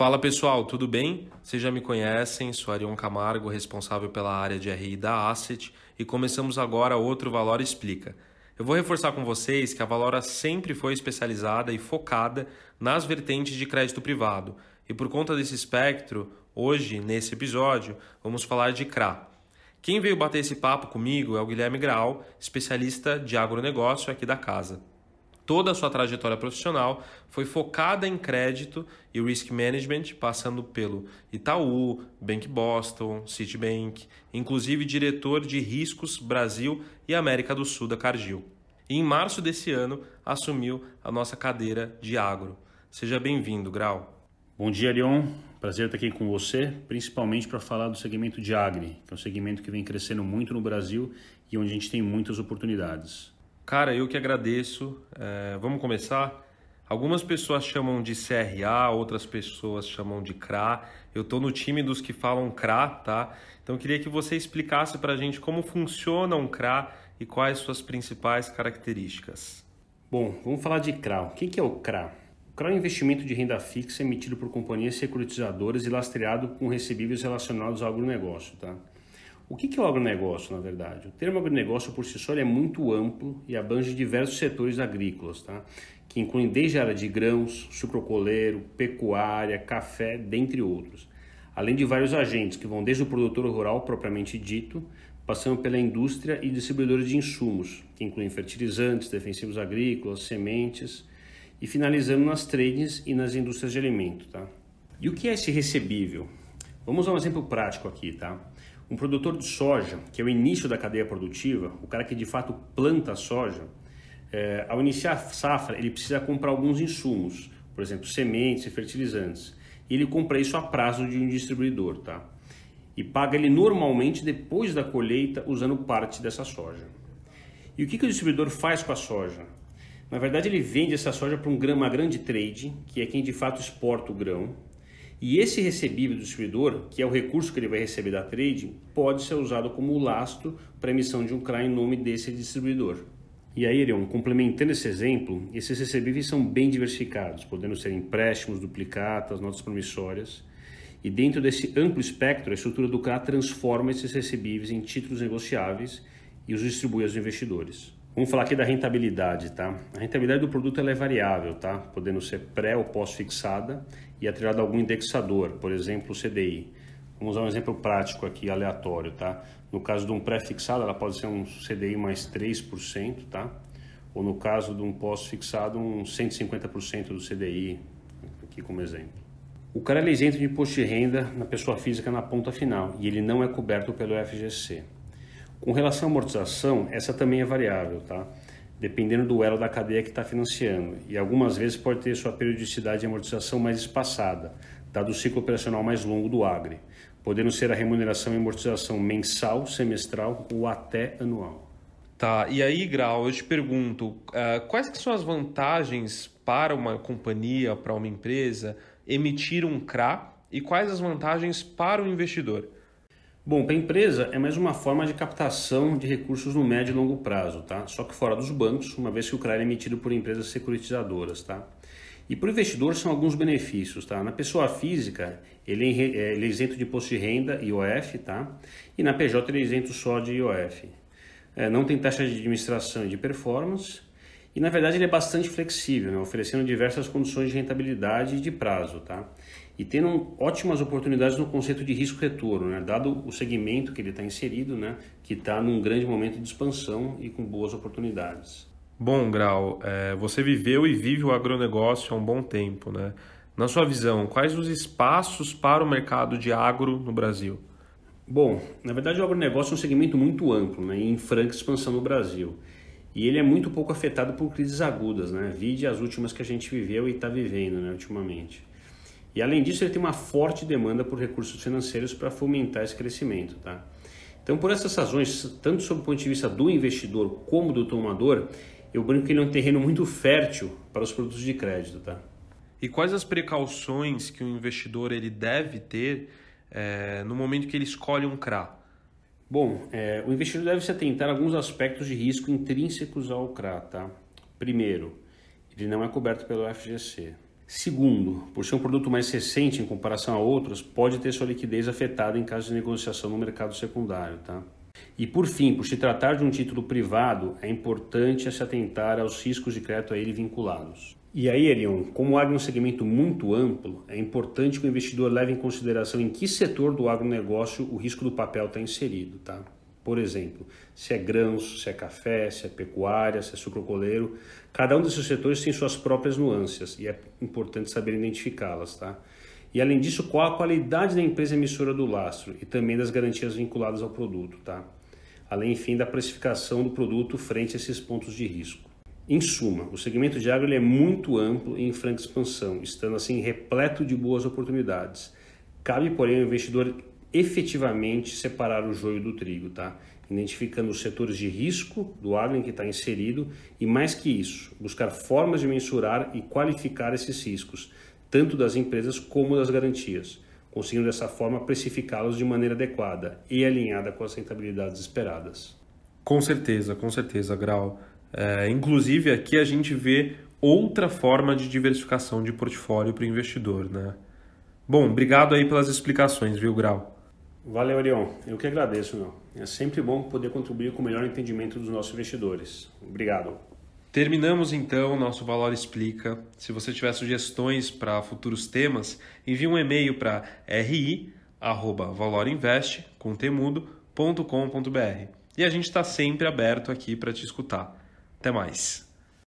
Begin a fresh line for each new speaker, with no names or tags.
Fala pessoal, tudo bem? Vocês já me conhecem, sou Arion Camargo, responsável pela área de RI da Asset e começamos agora outro Valora Explica. Eu vou reforçar com vocês que a Valora sempre foi especializada e focada nas vertentes de crédito privado e por conta desse espectro, hoje, nesse episódio, vamos falar de CRA. Quem veio bater esse papo comigo é o Guilherme Graal, especialista de agronegócio aqui da casa. Toda a sua trajetória profissional foi focada em crédito e risk management, passando pelo Itaú, Bank Boston, Citibank, inclusive diretor de riscos Brasil e América do Sul da Cargill. E em março desse ano assumiu a nossa cadeira de agro. Seja bem-vindo, Grau.
Bom dia, Leon. Prazer estar aqui com você, principalmente para falar do segmento de agri, que é um segmento que vem crescendo muito no Brasil e onde a gente tem muitas oportunidades.
Cara, eu que agradeço. É, vamos começar? Algumas pessoas chamam de CRA, outras pessoas chamam de CRA. Eu estou no time dos que falam CRA, tá? Então eu queria que você explicasse para a gente como funciona um CRA e quais suas principais características.
Bom, vamos falar de CRA. O que é o CRA? O CRA é um investimento de renda fixa emitido por companhias securitizadoras e lastreado com recebíveis relacionados ao agronegócio, tá? O que é o agronegócio, na verdade? O termo agronegócio por si só é muito amplo e abrange diversos setores agrícolas, tá? que incluem desde a área de grãos, sucrocoleiro, pecuária, café, dentre outros, além de vários agentes que vão desde o produtor rural propriamente dito, passando pela indústria e distribuidores de insumos, que incluem fertilizantes, defensivos agrícolas, sementes, e finalizando nas trades e nas indústrias de alimento. Tá? E o que é esse recebível? Vamos usar um exemplo prático aqui, tá? Um produtor de soja, que é o início da cadeia produtiva, o cara que de fato planta a soja, é, ao iniciar a safra, ele precisa comprar alguns insumos, por exemplo, sementes e fertilizantes. E ele compra isso a prazo de um distribuidor, tá? E paga ele normalmente depois da colheita usando parte dessa soja. E o que, que o distribuidor faz com a soja? Na verdade, ele vende essa soja para um, uma grande trade, que é quem de fato exporta o grão, e esse recebível do distribuidor, que é o recurso que ele vai receber da trade, pode ser usado como lastro para emissão de um CRA em nome desse distribuidor. E aí, Irion, complementando esse exemplo, esses recebíveis são bem diversificados, podendo ser empréstimos, duplicatas, notas promissórias. E dentro desse amplo espectro, a estrutura do CRA transforma esses recebíveis em títulos negociáveis e os distribui aos investidores. Vamos falar aqui da rentabilidade, tá? A rentabilidade do produto é variável, tá? Podendo ser pré ou pós-fixada e atrelada a algum indexador, por exemplo, o CDI. Vamos usar um exemplo prático aqui, aleatório, tá? No caso de um pré-fixado, ela pode ser um CDI mais 3%, tá? Ou no caso de um pós-fixado, um 150% do CDI, aqui como exemplo. O cara é isento de imposto de renda na pessoa física na ponta final e ele não é coberto pelo FGC. Com relação à amortização, essa também é variável, tá? Dependendo do elo da cadeia que está financiando, e algumas vezes pode ter sua periodicidade de amortização mais espaçada, dado o ciclo operacional mais longo do Agri, podendo ser a remuneração e amortização mensal, semestral ou até anual.
Tá, e aí, Grau, eu te pergunto, uh, quais que são as vantagens para uma companhia, para uma empresa, emitir um CRA e quais as vantagens para o investidor?
Bom, para a empresa é mais uma forma de captação de recursos no médio e longo prazo, tá? Só que fora dos bancos, uma vez que o CRA é emitido por empresas securitizadoras, tá? E para o investidor são alguns benefícios, tá? Na pessoa física, ele é, ele é isento de imposto de renda, IOF, tá? E na PJ ele é isento só de IOF. É, não tem taxa de administração e de performance. E na verdade ele é bastante flexível, né? oferecendo diversas condições de rentabilidade e de prazo, tá? E tendo ótimas oportunidades no conceito de risco-retorno, né? dado o segmento que ele está inserido, né? que está num grande momento de expansão e com boas oportunidades.
Bom, Grau, é, você viveu e vive o agronegócio há um bom tempo. Né? Na sua visão, quais os espaços para o mercado de agro no Brasil?
Bom, na verdade o agronegócio é um segmento muito amplo né? em franca expansão no Brasil. E ele é muito pouco afetado por crises agudas, né? vide as últimas que a gente viveu e está vivendo né, ultimamente. E além disso, ele tem uma forte demanda por recursos financeiros para fomentar esse crescimento. Tá? Então, por essas razões, tanto sob o ponto de vista do investidor como do tomador, eu brinco que ele é um terreno muito fértil para os produtos de crédito. Tá?
E quais as precauções que o investidor ele deve ter é, no momento que ele escolhe um CRA?
Bom, é, o investidor deve se atentar a alguns aspectos de risco intrínsecos ao CRA. Tá? Primeiro, ele não é coberto pelo FGC. Segundo, por ser um produto mais recente em comparação a outros, pode ter sua liquidez afetada em caso de negociação no mercado secundário. Tá? E por fim, por se tratar de um título privado, é importante se atentar aos riscos de crédito a ele vinculados. E aí, Erion, como o agro é um segmento muito amplo, é importante que o investidor leve em consideração em que setor do agronegócio o risco do papel está inserido. Tá? Por exemplo, se é grãos, se é café, se é pecuária, se é sucrocoleiro, cada um desses setores tem suas próprias nuances e é importante saber identificá-las. Tá? E além disso, qual a qualidade da empresa emissora do lastro e também das garantias vinculadas ao produto. Tá? Além, enfim, da precificação do produto frente a esses pontos de risco. Em suma, o segmento de agro é muito amplo e em franca expansão, estando assim repleto de boas oportunidades. Cabe, porém, ao investidor efetivamente separar o joio do trigo, tá? identificando os setores de risco do agro em que está inserido e, mais que isso, buscar formas de mensurar e qualificar esses riscos, tanto das empresas como das garantias, conseguindo dessa forma precificá-los de maneira adequada e alinhada com as rentabilidades esperadas.
Com certeza, com certeza, Grau. É, inclusive, aqui a gente vê outra forma de diversificação de portfólio para o investidor. Né? Bom, obrigado aí pelas explicações, viu, Grau?
Valeu, Arion. Eu que agradeço, meu. É sempre bom poder contribuir com o melhor entendimento dos nossos investidores. Obrigado.
Terminamos então nosso Valor Explica. Se você tiver sugestões para futuros temas, envie um e-mail para ri@valorinvest.com.br. E a gente está sempre aberto aqui para te escutar. Até mais.